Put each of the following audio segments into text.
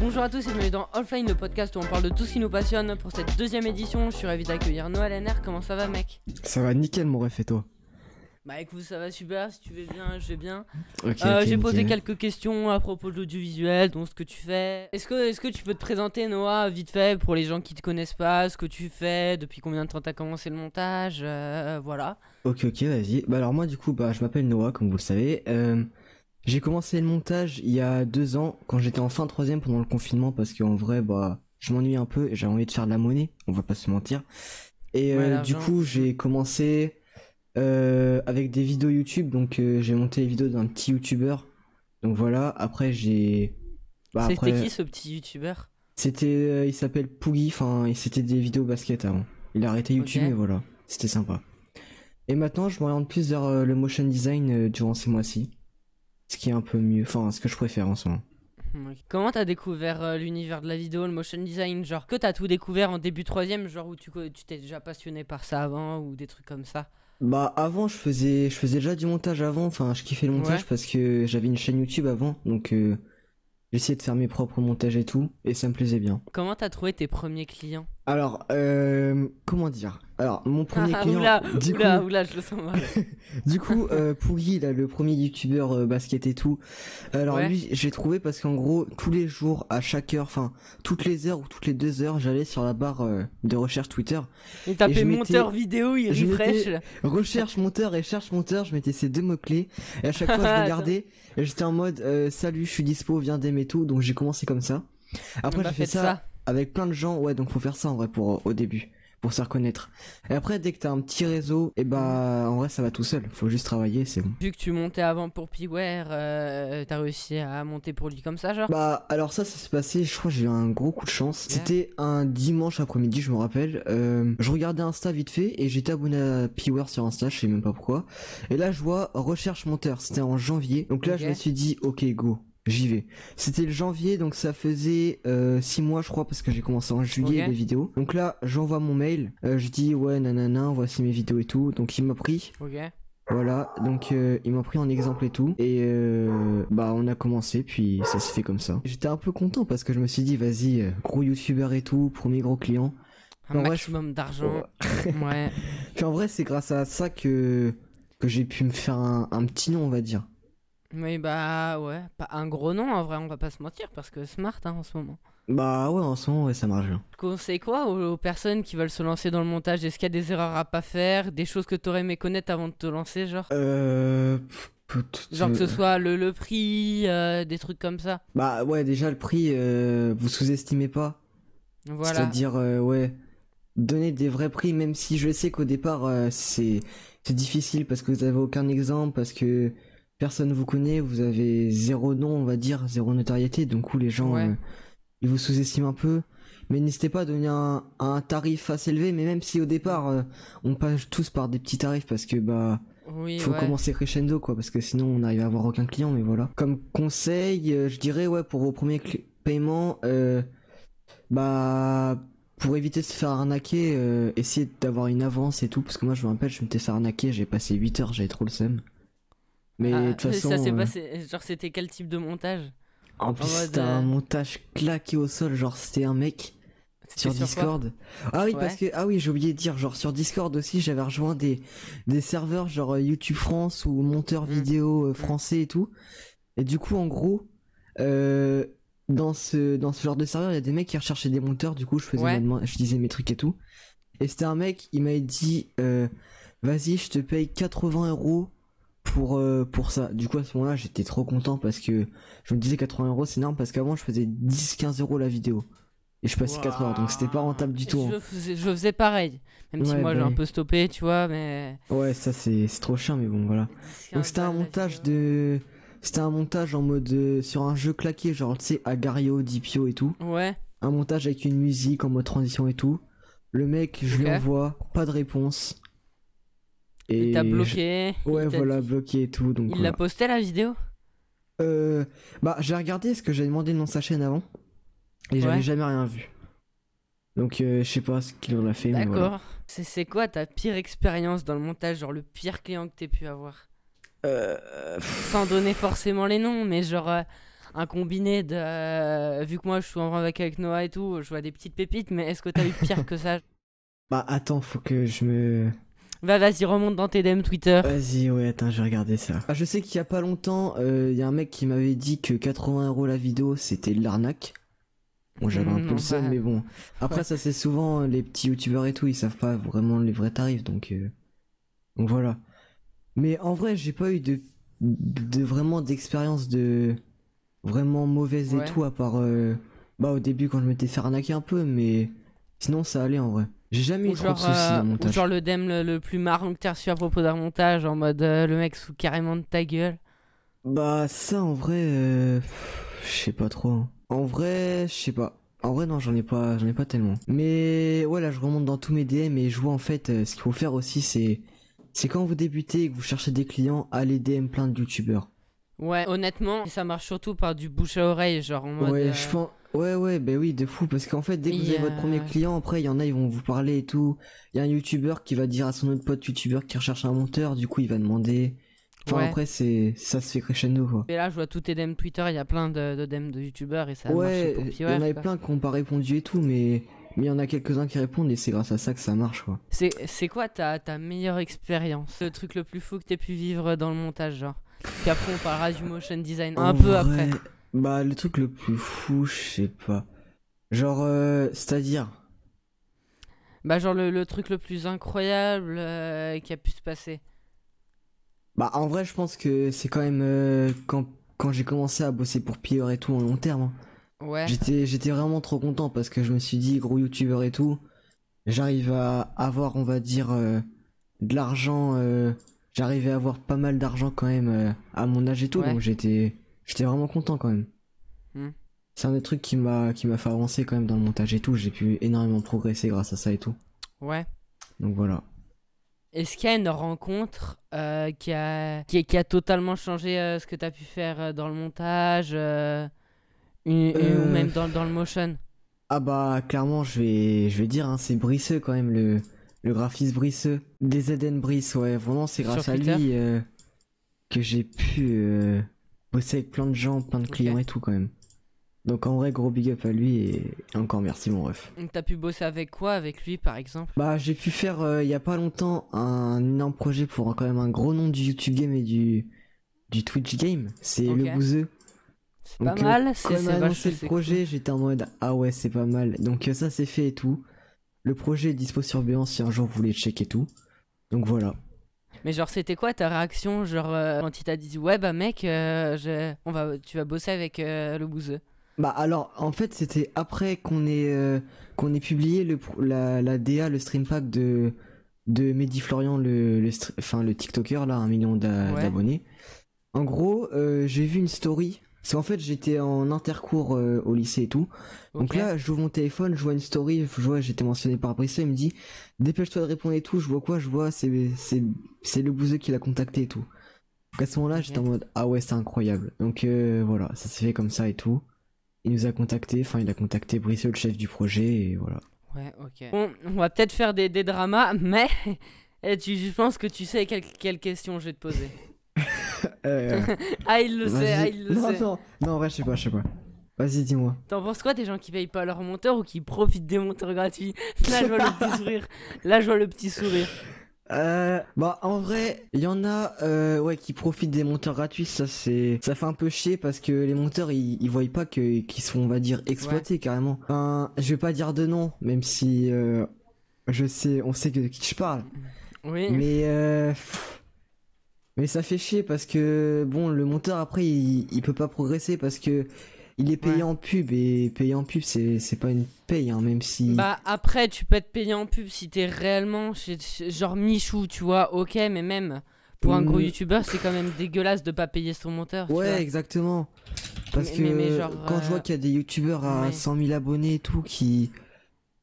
Bonjour à tous et bienvenue dans Offline, le podcast où on parle de tout ce qui nous passionne. Pour cette deuxième édition, je suis ravi d'accueillir Noël NR. Comment ça va, mec? Ça va nickel, mon ref, et toi? Bah écoute, ça va super. Si tu veux bien, je vais bien. Ok, Euh, J'ai posé quelques questions à propos de l'audiovisuel, dont ce que tu fais. Est-ce que, est que tu peux te présenter, Noah, vite fait, pour les gens qui te connaissent pas, ce que tu fais, depuis combien de temps t'as commencé le montage, euh, voilà. Ok, ok, vas-y. Bah alors moi, du coup, bah je m'appelle Noah, comme vous le savez. Euh, j'ai commencé le montage il y a deux ans, quand j'étais en fin de troisième pendant le confinement, parce qu'en vrai, bah, je m'ennuie un peu et j'avais envie de faire de la monnaie, on va pas se mentir. Et Ouais, euh, du coup, j'ai commencé euh, avec des vidéos YouTube, donc euh, j'ai monté les vidéos d'un petit YouTuber. Donc voilà, après j'ai... Bah, C'était après, qui ce petit youtubeur C'était, euh, il s'appelle Poogie, enfin, et c'était des vidéos basket avant. Il a arrêté YouTube, Ok. mais voilà, c'était sympa. Et maintenant, je m'oriente plus vers le motion design durant ces mois-ci. Ce qui est un peu mieux, enfin, ce que je préfère en ce moment. Comment t'as découvert euh, l'univers de la vidéo, le motion design? Genre que t'as tout découvert en début troisième, genre où tu t'es déjà passionné par ça avant ou des trucs comme ça? Bah, avant, je faisais, je faisais déjà du montage avant, enfin, je kiffais le montage Ouais. parce que j'avais une chaîne YouTube avant, donc euh, j'essayais de faire mes propres montages et tout, et ça me plaisait bien. Comment t'as trouvé tes premiers clients? Alors, euh, comment dire? Alors, mon premier Ah, client, oula, du oula, coup, oula, je le sens mal. Du coup, euh, là, le premier youtubeur euh, basket et tout, alors Ouais. lui, j'ai trouvé parce qu'en gros, tous les jours, à chaque heure, enfin, toutes les heures ou toutes les deux heures, j'allais sur la barre euh, de recherche Twitter, Il tapait monteur vidéo, il refresh. recherche monteur et cherche monteur, je mettais ces deux mots-clés, et à chaque fois, je regardais, et j'étais en mode, euh, salut, je suis dispo, viens d'aimer tout, donc j'ai commencé comme ça. Après, Bah, j'ai fait ça, avec plein de gens, ouais, donc faut faire ça en vrai pour euh, au début, pour se reconnaître. Et après, dès que t'as un petit réseau, et bah, en vrai, ça va tout seul, faut juste travailler, c'est bon. Vu que tu montais avant pour Piware, euh, t'as réussi à monter pour lui comme ça, genre? Bah alors ça, ça s'est passé, je crois j'ai eu un gros coup de chance. C'était un dimanche après-midi, je me rappelle. Euh, je regardais Insta vite fait et j'étais abonné à Piware sur Insta, je sais même pas pourquoi. Et là, je vois recherche monteur, c'était en janvier. Donc là, je me suis dit, ok, go. J'y vais. C'était le janvier, donc ça faisait 6 mois, je crois, parce que j'ai commencé en juillet les vidéos. Donc là, j'envoie mon mail, euh, je dis ouais, nanana, voici mes vidéos et tout. Donc il m'a pris, Ok. voilà, donc euh, il m'a pris en exemple et tout. Et euh, bah on a commencé, puis ça s'est fait comme ça. J'étais un peu content parce que je me suis dit, vas-y, euh, gros youtubeur et tout, premier gros client. Un En maximum d'argent. ouais. Puis en vrai, c'est grâce à ça que, que j'ai pu me faire un, un petit nom, on va dire. Oui, bah ouais. Pas un gros nom en vrai, on va pas se mentir, parce que smart hein, en ce moment. Bah ouais, en ce moment, ouais, ça marche bien. Tu conseilles quoi aux, aux personnes qui veulent se lancer dans le montage? Est-ce qu'il y a des erreurs à pas faire? Des choses que t'aurais aimé connaître avant de te lancer, genre? Euh... Genre que ce euh, soit le, le prix, euh, des trucs comme ça. Bah ouais, déjà le prix, euh, vous sous-estimez pas. Voilà. C'est-à-dire, euh, ouais, donner des vrais prix, même si je sais qu'au départ, c'est c'est difficile parce que vous avez aucun exemple, parce que personne vous connaît, vous avez zéro nom, on va dire, zéro notoriété, donc où les gens, Ouais. euh, ils vous sous-estiment un peu. Mais n'hésitez pas à donner un, un tarif assez élevé, mais même si au départ, euh, on passe tous par des petits tarifs parce que, bah, Oui, faut ouais. commencer crescendo quoi parce que sinon on n'arrive à avoir aucun client mais voilà comme conseil euh, je dirais ouais pour vos premiers paiements bah pour éviter de se faire arnaquer essayez d'avoir une avance et tout parce que moi je me rappelle je m'étais fait arnaquer j'ai passé 8 heures j'avais trop le seum mais Ah, de toute façon ça s'est euh, passé. Genre, c'était quel type de montage? En plus c'était euh, un montage claqué au sol genre c'était un mec sur Discord. ah oui, Ouais. parce que ah oui, j'ai oublié de dire genre sur Discord aussi, j'avais rejoint des des serveurs genre euh, YouTube France ou monteur Mm. vidéo euh, français et tout. Et du coup, en gros, euh, dans ce dans ce genre de serveur, il y a des mecs qui recherchaient des monteurs. Du coup, je faisais Ouais. ma demande- je disais mes trucs et tout. Et c'était un mec, il m'avait dit, euh, vas-y, je te paye 80 euros pour euh, pour ça. Du coup, à ce moment-là, j'étais trop content parce que je me disais 80 euros, c'est énorme parce qu'avant, je faisais 10-15 euros la vidéo. Et je passais 4 heures, donc c'était pas rentable du tout. hein. Je faisais, je faisais pareil. Même si moi bah j'ai un oui. peu stoppé, tu vois, mais. Ouais, ça c'est trop chiant, mais bon, voilà. Donc c'était un montage de. C'était un montage en mode. euh, sur un jeu claqué, genre, tu sais, Agario, Dipio et tout. Ouais. Un montage avec une musique en mode transition et tout. Le mec, je lui envoie, pas de réponse. Il t'a je- bloqué. Ouais, voilà, dit- bloqué et tout. Donc Il voilà. l'a posté la vidéo Euh, bah, j'ai regardé ce que j'avais demandé le nom de sa chaîne avant. Et j'avais jamais rien vu. Donc, euh, je sais pas ce qu'il en a fait. voilà. D'accord. C'est quoi ta pire expérience dans le montage Genre le pire client que t'aies pu avoir? Euh, Sans donner forcément les noms, mais genre. euh, un combiné de. euh, vu que moi je suis en avec, avec Noah et tout, je vois des petites pépites, mais est-ce que t'as eu pire que ça? Bah attends, faut que je me... Va, vas-y, remonte dans tes DM Twitter. Vas-y, ouais, attends, je vais regarder ça. Ah, je sais qu'il y a pas longtemps, il y a un mec qui m'avait dit que 80 euros la vidéo, c'était de l'arnaque. Bon, j'avais un peu le seum, bah, mais bon. Après, ouais. ça, c'est souvent euh, les petits youtubeurs et tout, ils savent pas vraiment les vrais tarifs, donc... euh, Donc voilà. Mais en vrai, j'ai pas eu de, de vraiment d'expérience de... Vraiment mauvaise Ouais. et tout, à part... euh, Bah, au début, quand je m'étais fait arnaquer un peu, mais... Sinon, ça allait en vrai. J'ai jamais eu Ou trop de genre, soucis euh, dans mon ou montage. genre le DM le, le plus marrant que t'as reçu à propos d'un montage, en mode euh, le mec sous carrément de ta gueule. Bah ça en vrai, euh, je sais pas trop. hein. En vrai, je sais pas. En vrai non, j'en ai pas, j'en ai pas tellement. Mais ouais là, je remonte dans tous mes DM et je vois en fait euh, ce qu'il faut faire aussi, c'est, c'est quand vous débutez et que vous cherchez des clients, allez DM plein de youtubeurs. Ouais, honnêtement, ça marche surtout par du bouche à oreille, genre en mode. Ouais, je pense. Ouais, ouais, bah oui, de fou, parce qu'en fait, dès que vous avez votre premier euh, client, après, il y en a, ils vont vous parler et tout. Il y a un youtubeur qui va dire à son autre pote youtubeur qui recherche un monteur, du coup, il va demander. Enfin, Ouais. après, c'est, ça se fait crescendo, quoi. Et là, je vois tous tes DM Twitter, il y a plein de, de DM de youtubeurs et ça Ouais, marche pour il y en avait plein qui n'ont pas répondu et tout, mais mais il y en a quelques-uns qui répondent et c'est grâce à ça que ça marche quoi. C'est c'est quoi ta, ta meilleure expérience? Le truc le plus fou que t'aies pu vivre dans le montage, genre? Puis après, on parlera du motion design un En peu vrai, après. Bah le truc le plus fou, je sais pas. Genre euh, c'est-à-dire? Bah, genre le, le truc le plus incroyable euh, qui a pu se passer. bah en vrai je pense que c'est quand même euh, quand quand j'ai commencé à bosser pour Pire et tout en long terme. hein. Ouais. J'étais j'étais vraiment trop content parce que je me suis dit gros youtubeur et tout, j'arrive à avoir on va dire euh, de l'argent euh, j'arrivais à avoir pas mal d'argent quand même euh, à mon âge et tout Ouais. donc j'étais j'étais vraiment content quand même. Hmm. C'est un des trucs qui m'a qui m'a fait avancer quand même dans le montage et tout, j'ai pu énormément progresser grâce à ça et tout. Ouais. Donc voilà. Est-ce qu'il y a une rencontre euh, qui, a, qui, a- qui a totalement changé euh, ce que t'as pu faire euh, dans le montage euh, une- ou même dans, dans le motion? Ah bah clairement je vais je vais dire hein, c'est Brisseux quand même le le graphiste Brisseux DZN Brice ouais vraiment c'est Sur grâce à Twitter lui que j'ai pu bosser avec plein de gens plein de clients et tout quand même donc en vrai gros big up à lui et, et encore merci mon ref Donc, T'as pu bosser avec quoi avec lui par exemple? Bah j'ai pu faire euh, il y a pas longtemps un énorme projet pour quand même un gros nom du YouTube game et du du Twitch game c'est le bouseux C'est pas euh, mal, Quand c'est on a vachement annoncé le projet, j'étais en mode ah ouais, c'est pas mal. Donc euh, ça c'est fait et tout. Le projet est dispo sur Béance si un jour vous voulez checker tout. Donc voilà. Mais genre c'était quoi ta réaction genre euh, quand il t'a dit ouais bah mec euh, je- on va tu vas bosser avec euh, le bouseux. Bah alors en fait c'était après qu'on ait qu'on ait publié le la, la DA le stream pack de de Mehdi Florian le le enfin le TikToker là un million Ouais. d'abonnés. En gros j'ai vu une story. Parce qu'en fait j'étais en intercours euh, au lycée et tout. Donc là, vois mon téléphone, je vois une story, je vois, j'étais mentionné par Brissot, il me dit, dépêche-toi de répondre et tout, je vois quoi, je vois, c'est, le bouseux qui l'a contacté et tout. Donc à ce moment-là, j'étais en mode, ah ouais, c'est incroyable. Donc euh, voilà, ça s'est fait comme ça et tout. Il nous a contacté, enfin, il a contacté Brissot, le chef du projet, et voilà. Ouais, ok. Bon, on va peut-être faire des, des dramas, mais tu, je pense que tu sais quelle, quelle question je vais te poser. Euh, Ah, il le sait, ah, il le non, sait. non, non, en vrai, je sais pas, je sais pas. Vas-y, dis-moi. T'en penses quoi des gens qui payent pas leur monteur ou qui profitent des monteurs gratuits? Là, je vois le petit sourire. Là, je vois le petit sourire. Euh, bah en vrai, il y en a euh, ouais qui profitent des monteurs gratuits, ça c'est ça fait un peu chier parce que les monteurs ils, ils voient pas que qu'ils sont on va dire exploités carrément. Enfin, je vais pas dire de nom même si euh, je sais on sait que de qui je parle. Oui. Mais euh, pff, mais ça fait chier parce que bon le monteur après il, il peut pas progresser parce que il est payé Ouais. en pub et payé en pub c'est c'est pas une paye hein, même si Bah, après, tu peux être payé en pub si t'es réellement genre Michou, tu vois, ok, mais même pour un gros Mm. youtubeur, c'est quand même dégueulasse de pas payer son monteur. tu Ouais, vois. exactement. Parce Mais- que mais- mais genre, quand je vois euh, qu'il y a des youtubeurs à ouais. 100 000 abonnés et tout qui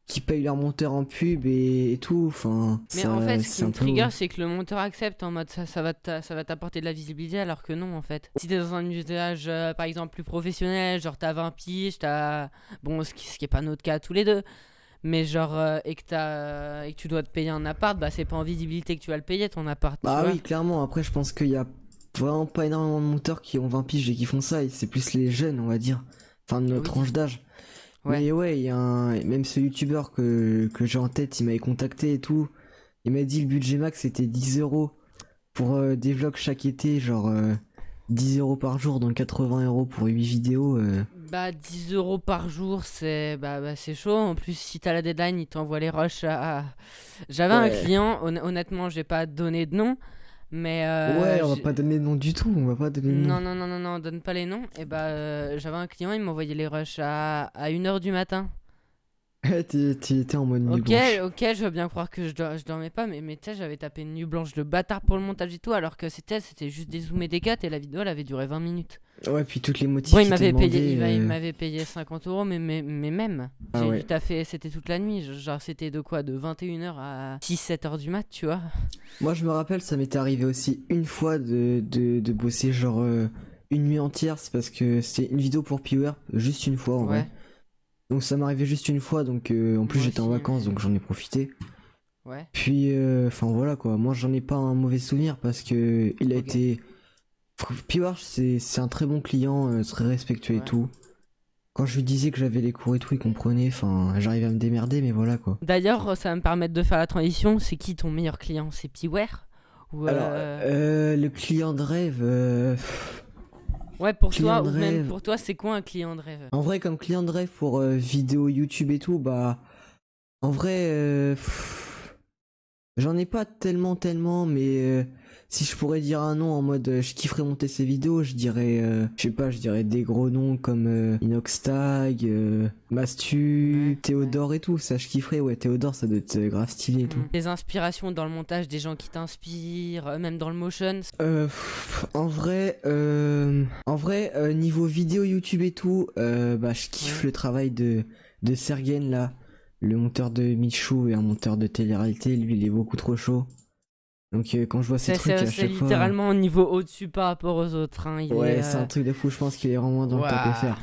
qui payent leur monteur en pub et, et tout, enfin. Mais ça- en fait, ce qui me trigger, c'est que le monteur accepte en mode ça, ça va t'apporter de la visibilité, alors que non, en fait. Si t'es dans un usage, euh, par exemple, plus professionnel, genre t'as 20 piges, t'as. Bon, ce qui, ce qui est pas notre cas tous les deux, mais genre, euh, et, que t'as, et que tu dois te payer un appart, bah c'est pas en visibilité que tu vas le payer ton appart. Bah oui, clairement. Après, je pense qu'il y a vraiment pas énormément de monteurs qui ont 20 piges et qui font ça, c'est plus les jeunes, on va dire. Enfin, de notre Oui. tranche d'âge. Ouais. Mais ouais, il y a un... même ce youtubeur que, que j'ai en tête, il m'avait contacté et tout. Il m'a dit le budget max c'était 10 euros pour euh, des vlogs chaque été, genre euh, 10 euros par jour, donc 80 euros pour 8 vidéos. euh. Bah 10 euros par jour, c'est bah, bah, c'est chaud. En plus, si t'as la deadline, il t'envoie les rushs à... J'avais un client, hon- honnêtement, j'ai pas donné de nom, mais... euh, ouais, on va pas donner de nom du tout, on va pas donner de nom. Non, non, non, non, non, donne pas les noms. Et bah, euh, j'avais un client, il m'envoyait les rushs à, à 1h du matin. T'es t'es en mode nuit Ok, blanche. ok, je veux bien croire que je, je dormais pas, mais, mais tu sais, j'avais tapé une nuit blanche de bâtard pour le montage et tout, alors que c'était c'était juste des zooms et des cuts, et la vidéo, elle avait duré 20 minutes. Ouais, puis toutes les motifs. Bon, il te m'avait payé, il m'a- il euh, m'avait payé 50 euros, mais, mais, mais même. Ah J'ai ouais. dû taffer, c'était toute la nuit, genre c'était de quoi De 21h à 6-7h du mat, tu vois. Moi, je me rappelle, ça m'était arrivé aussi une fois de, de, de bosser genre euh, une nuit entière. C'est parce que c'était une vidéo pour Power, juste une fois en Ouais. vrai. Donc ça m'arrivait juste une fois, donc euh, en plus j'étais en vacances, donc j'en ai profité. Ouais. Puis, euh, enfin voilà quoi, moi j'en ai pas un mauvais souvenir parce que il a été. Power, c'est c'est un très bon client, euh, très respectueux et tout. Quand je lui disais que j'avais les cours et tout, il comprenait, enfin j'arrivais à me démerder, mais voilà quoi. D'ailleurs, ça va me permettre de faire la transition. C'est qui ton meilleur client? C'est Piware Ou, Alors, euh, euh, le client de rêve. Ouais, pour client toi, ou même pour toi, c'est quoi un client de rêve? En vrai, comme client de rêve pour euh, vidéo YouTube et tout, bah. En vrai, euh, j'en ai pas tellement, tellement, mais euh, si je pourrais dire un nom en mode euh, je kifferais monter ces vidéos, je dirais, euh, je sais pas, je dirais des gros noms comme euh, Inoxtag, euh, Mastu, Théodore et tout. Ça, je kifferais, ouais, Théodore, ça doit être euh, grave stylé et tout. Des inspirations dans le montage, des gens qui t'inspirent, même dans le motion. Euh, pff, en vrai, euh, en vrai, niveau vidéo YouTube et tout, euh, bah, je kiffe Ouais. le travail de, de Sergen là, le monteur de Michou et un monteur de télé-réalité. Lui, il est beaucoup trop chaud. Donc, euh, quand je vois ces C'est trucs à c'est- c'est chaque fois. littéralement au niveau au-dessus par rapport aux autres. hein. Il Ouais, est, c'est un euh, truc de fou. Je pense qu'il est vraiment dans le top. FR.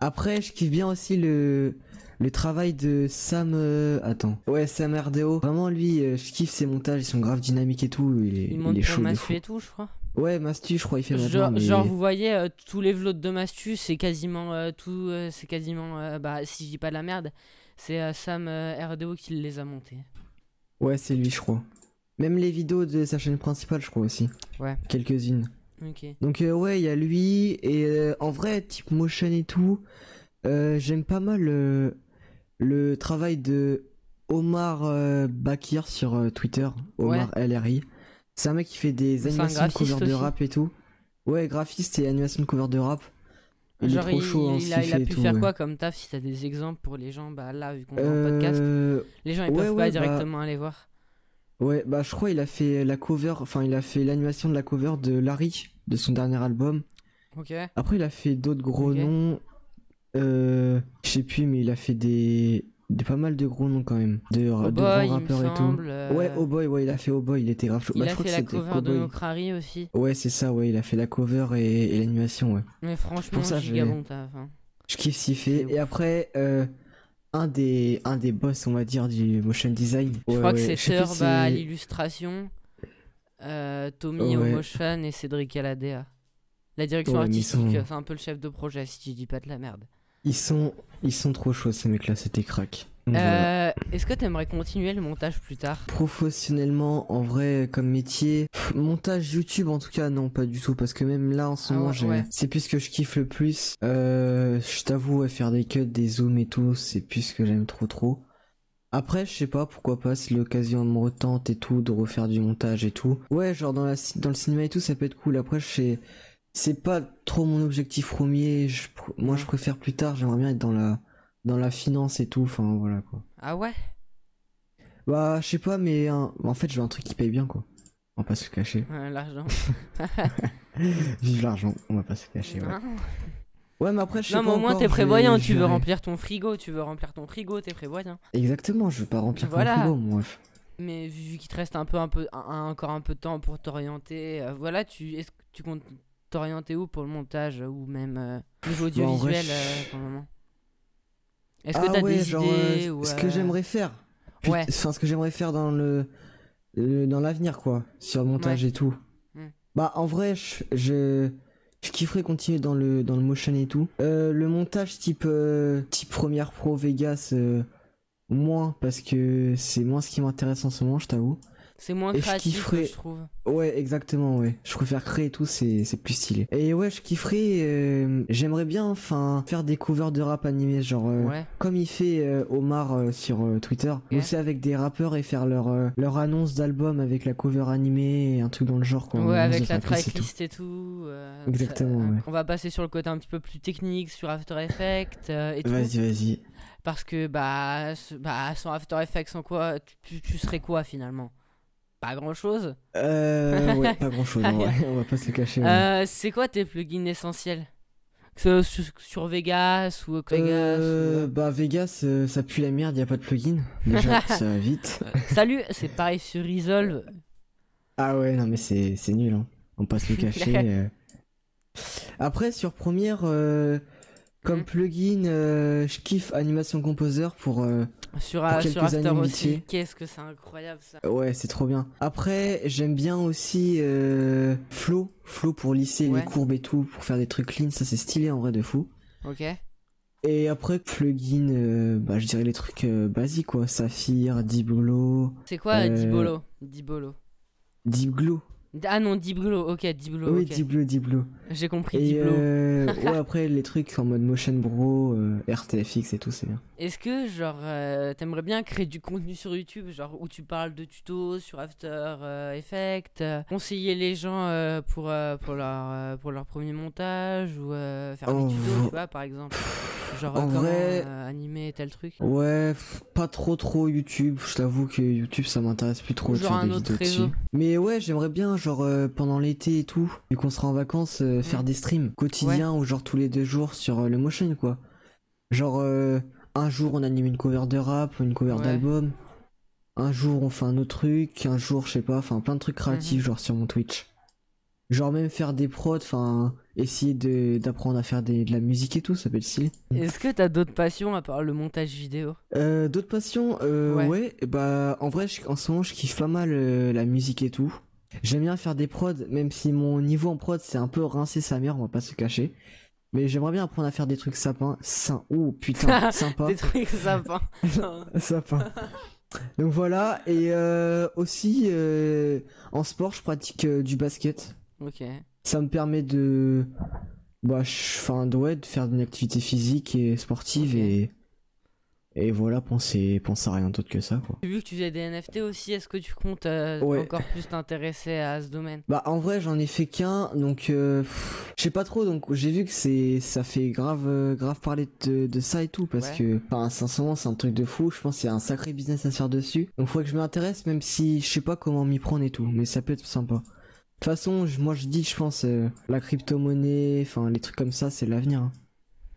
Après, je kiffe bien aussi le, le travail de Sam. euh, Attends. Ouais, Sam RDO. Vraiment, lui, je kiffe ses montages. Ils sont grave dynamiques et tout. Il est, Il il monte est chaud de et tout, je crois. Ouais, Mastu, je crois, il fait. Genre, mais- genre, vous voyez, euh, tous les vlogs de Mastu, c'est quasiment euh, tout. euh, c'est quasiment. bah, si je dis pas de la merde, c'est Sam RDO qui les a montés. Ouais, c'est lui, je crois. Même les vidéos de sa chaîne principale, je crois aussi. Ouais. Quelques-unes. Ok. Donc, euh, ouais, il y a lui. Et euh, en vrai, type motion et tout, euh, j'aime pas mal le travail de Omar Bakir sur Twitter. Omar LRI. C'est un mec qui fait des animations de cover de rap et tout. Ouais, graphiste et animation de cover de rap. Il Genre, est trop il, chaud, hein, il a, il a pu tout, faire ouais. quoi comme taf si t'as des exemples pour les gens? Bah là, vu qu'on est en podcast, les gens ils ouais, peuvent pas bah- directement aller voir. Ouais, bah je crois il a fait la cover, enfin il a fait l'animation de la cover de Larry, de son dernier album. Ok. Après il a fait d'autres gros noms. Euh, je sais plus, mais il a fait des, des pas mal de gros noms quand même. De, Oh de boy, grands rappeurs et tout. euh, Ouais, Oh Boy, ouais, il a fait Oh Boy, il était grave chaud. il Bah, je a crois fait que la cover Oh de. Nokrari aussi. Ouais, c'est ça, ouais, il a fait la cover et, et l'animation, ouais. Mais franchement, ça, giga bon taf. hein. Je kiffe s'y fait. C'est Et après, euh, un des, un des boss, on va dire, du motion design. Je Ouais, crois que c'est Turb si à l'illustration, euh, Tommy au Ouais. motion et Cédric à la DA. La direction artistique, sont- c'est un peu le chef de projet si je dis pas de la merde. Ils sont, ils sont trop chauds, ces mecs-là, c'était crack. Voilà. Euh, Est-ce que t'aimerais continuer le montage plus tard? Professionnellement, en vrai, comme métier, pff, montage YouTube, en tout cas, non, pas du tout, parce que même là, en ce Ah moment, ouais, j'ai- ouais. c'est plus ce que je kiffe le plus. Euh, je t'avoue, faire des cuts, des zooms et tout, c'est plus ce que j'aime trop trop. Après, je sais pas, pourquoi pas, si l'occasion me retente et tout, de refaire du montage et tout. Ouais, genre dans, la, dans le cinéma et tout, ça peut être cool. Après, je sais, c'est pas trop mon objectif premier. Je moi, je préfère plus tard, j'aimerais bien être dans la, dans la finance et tout, enfin, voilà quoi. Ah ouais? Bah, je sais pas, mais hein, en fait, je veux un truc qui paye bien, quoi. On va pas se le cacher. L'argent. Vive l'argent, on va pas se le cacher, ouais. Ouais, mais après, je sais non, pas mais au moins t'es prévoyant, tu veux remplir ton frigo, tu veux remplir ton frigo, t'es prévoyant. Exactement, je veux pas remplir Voilà. mon frigo, moi. Mais vu qu'il te reste un peu, un peu, un- encore un peu de temps pour t'orienter, euh, voilà, tu, est-ce que tu comptes t'orienter où pour le montage ou même euh, niveau Bah, vrai, audiovisuel euh, pour le moment? Est-ce ah que t'as ouais, des genre, idées euh, ou, ce que euh, j'aimerais faire. Ouais. Enfin, ce que j'aimerais faire dans le, le- dans l'avenir, quoi. Sur le montage Ouais. et tout. Hmm. Bah, en vrai, je, je, je kifferais continuer dans le, dans le motion et tout. Euh, le montage type, euh, type Premiere Pro Vegas, euh, moins, parce que c'est moins ce qui m'intéresse en ce moment, je t'avoue. C'est moins Et je créatif, kifferais- je trouve. Ouais, exactement, ouais. Je préfère créer et tout, c'est c'est plus stylé. Et ouais, je kifferais, euh, j'aimerais bien, enfin, faire des covers de rap animés, genre, euh, Ouais. comme il fait euh, Omar sur Twitter, bosser avec des rappeurs et faire leur, leur annonce d'album avec la cover animée et un truc dans le genre, quoi. Ouais, avec la tracklist et tout. Exactement, ça- ouais. On va passer sur le côté un petit peu plus technique, sur After Effects et tout. Vas-y, vas-y. Parce que, bah, bah, sans After Effects, sans quoi, tu serais quoi finalement? Pas grand chose. Euh, ouais, pas grand chose, vrai. on va pas se le cacher. ouais. Euh, c'est quoi tes plugins essentiels? Sur, sur Vegas ou Vegas Euh, ou- bah Vegas, euh, ça pue la merde, y a pas de plugin. Déjà, ça va vite. Salut, c'est pareil sur Resolve. Ah ouais, non mais c'est c'est nul, hein. on passe le cacher. euh. Après sur Premiere, euh, comme Mhm. plugin, euh, je kiffe Animation Composer pour. euh, Sur, Pour euh, sur quelques After années aussi. métier. Qu'est-ce que c'est incroyable ça. Ouais, c'est trop bien. Après, j'aime bien aussi euh, Flow, Flow pour lisser Ouais. les courbes et tout, pour faire des trucs clean, ça c'est stylé en vrai de fou. Ok. Et après plugin, bah je dirais les trucs basiques quoi, Saphir, Diblo, C'est quoi Dibolo? Dibolo. Dibglo. Ah non, Diblo, ok, Diblo. oui, ok. Diblo, Diblo. J'ai compris Et Diblo. euh, ouais, après les trucs en mode Motion Bro, euh, RTFX et tout, c'est bien. Est-ce que, genre, euh, t'aimerais bien créer du contenu sur YouTube, genre où tu parles de tutos sur After Effects, conseiller les gens pour, pour, leur, pour leur premier montage ou faire des tutos, tu vois, par exemple? Genre, en comment vrai- animer tel truc? Ouais, pas trop trop YouTube. Je t'avoue que YouTube ça m'intéresse plus trop de genre faire un des autre vidéos réseau. dessus. Mais ouais, j'aimerais bien genre euh, pendant l'été et tout, vu qu'on sera en vacances, euh, faire Mm. des streams quotidiens ou genre tous les deux jours sur euh, le motion quoi. Genre un jour on anime une cover de rap, une cover Ouais. d'album. Un jour on fait un autre truc, un jour je sais pas, enfin plein de trucs créatifs Mhm. genre sur mon Twitch. Genre même faire des prods, enfin essayer d'apprendre à faire des, de la musique et tout, ça peut être stylé. Est-ce que t'as d'autres passions à part le montage vidéo? Euh, D'autres passions, euh, Ouais. ouais. bah en vrai, je- en ce moment, je kiffe pas mal la musique et tout. J'aime bien faire des prods, même si mon niveau en prod c'est un peu rincé sa mère, on va pas se cacher. Mais j'aimerais bien apprendre à faire des trucs sapins. Oh putain, sympa, Des trucs sympas. sympa. Donc voilà, et euh, aussi euh, en sport, je pratique euh, du basket. ok. Ça me permet de, bah, je- enfin, ouais, de faire une activité physique et sportive et et voilà, penser, penser à rien d'autre que ça, quoi. Vu que tu faisais des NFT aussi, est-ce que tu comptes euh, Ouais. encore plus t'intéresser à ce domaine? Bah en vrai j'en ai fait qu'un donc euh, je sais pas trop donc j'ai vu que c'est ça fait grave euh, grave parler de, de ça et tout parce Ouais. que enfin sincèrement c'est un truc de fou je pense qu'il y a un sacré business à se faire dessus donc faudrait que je m'intéresse même si je sais pas comment m'y prendre et tout mais ça peut être sympa. De toute façon moi je dis je pense euh, la crypto-monnaie enfin les trucs comme ça c'est l'avenir. hein.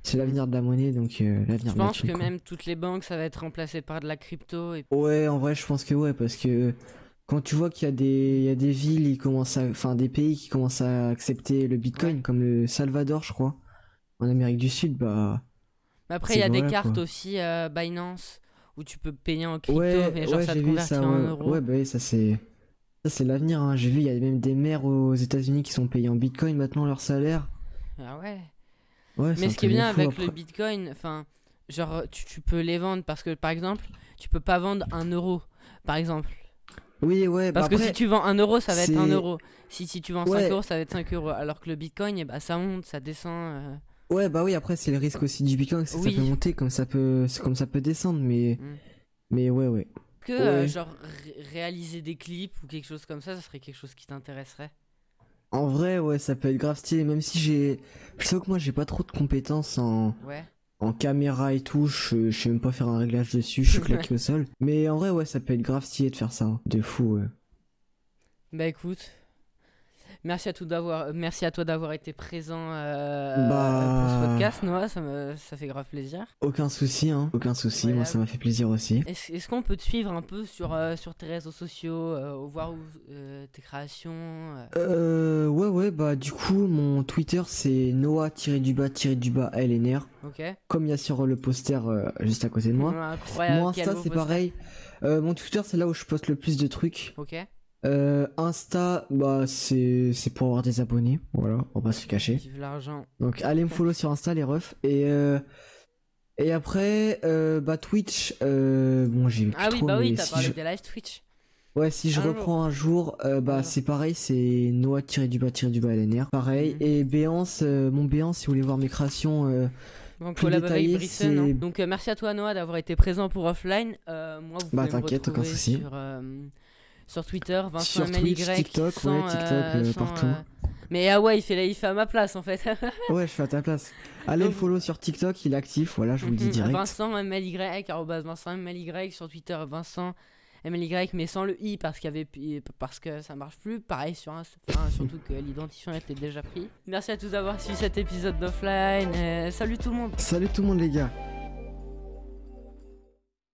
C'est l'avenir de la monnaie donc euh, l'avenir Je de la pense thune, que quoi. même toutes les banques, ça va être remplacé par de la crypto. Et... Ouais, en vrai, je pense que ouais, parce que quand tu vois qu'il y a des, il y a des villes, ils commencent à, enfin des pays qui commencent à accepter le Bitcoin, Ouais. comme le Salvador, je crois, en Amérique du Sud, bah Mais après, il y a des cartes quoi. aussi euh, Binance où tu peux payer en crypto, ouais, mais genre ouais, ça te convertit ça, en euros. Ouais, bah oui, ça c'est, ça c'est l'avenir. Hein. J'ai vu, il y a même des maires aux États-Unis qui sont payés en Bitcoin maintenant leur salaire. Ah ouais. Ouais, Mais ce qui est bien avec le. Bitcoin, enfin, genre tu, tu peux les vendre parce que par exemple, tu peux pas vendre un euro, par exemple. Oui, ouais, bah Parce que après, si tu vends un euro, ça va être un euro. Si, si tu vends Ouais. 5 euros, ça va être 5 euros. Alors que le Bitcoin, eh bah, ça monte, ça descend. euh. ouais, bah oui, après c'est le risque aussi du Bitcoin, c'est que Oui. ça peut monter comme ça peut, comme ça peut descendre, mais, Mm. mais ouais, ouais. Que euh, genre ré- réaliser des clips ou quelque chose comme ça, ça serait quelque chose qui t'intéresserait? En vrai, ouais, ça peut être grave stylé, même si j'ai. Je sais que moi j'ai pas trop de compétences en, Ouais. en caméra et tout, je, je sais même pas faire un réglage dessus, je suis claqué au sol. Mais en vrai, ouais, ça peut être grave stylé de faire ça, hein. de fou, ouais. Bah écoute, merci à, tout d'avoir, merci à toi d'avoir été présent euh, Bah. pour ce podcast, Noah, ça, me, ça fait grave plaisir. Aucun souci, hein, aucun souci, moi ça m'a fait plaisir aussi. Est-ce, qu'on peut te suivre un peu sur, euh, sur tes réseaux sociaux, euh, voir où, euh, tes créations euh, Euh, ouais, ouais, bah du coup, mon Twitter c'est Noah-du-bas-du-bas LNR, Ok comme il y a sur le poster euh, juste à côté de moi. Ouais, Incroyable. Mon Insta c'est pareil. Euh, mon Twitter c'est là où je poste le plus de trucs. Ok. Euh, Insta, bah c'est c'est pour avoir des abonnés, voilà, on va pas se cacher. L'argent. Donc allez me follow sur Insta les refs et euh, et après euh, bah Twitch, bon j'ai Ah oui, trop, bah oui, t'as si parlé je- des live Twitch. Ouais, si je Un jour. reprends un jour, bah c'est pareil, c'est Noah tiré du bas tiré du bas LNR. Pareil. Mhm. Et Béance, mon Béance, si vous voulez voir mes créations, Donc Plus collab avec détaillé, Brisson. hein. Donc merci à toi Noah d'avoir été présent pour offline. Moi vous Bah, pouvez me t'inquiète, aucun retrouver sur, sur Twitter, Vincent Sur Twitch, MLY, TikTok, sans, ouais, TikTok, euh, partout. Mais ah ouais, il fait, il fait à ma place en fait. ouais, je fais à ta place. Allez le follow sur TikTok, il est actif, voilà, je vous le dis Mhm, direct. Vincent MLY, arrobase Vincent MLY sur Twitter, Vincent MLY, mais sans le i parce qu'il y avait parce que ça marche plus. Pareil sur un, enfin, surtout que l'identifiant était déjà pris. Merci à tous d'avoir suivi cet épisode d'offline. euh, salut tout le monde. Salut tout le monde les gars.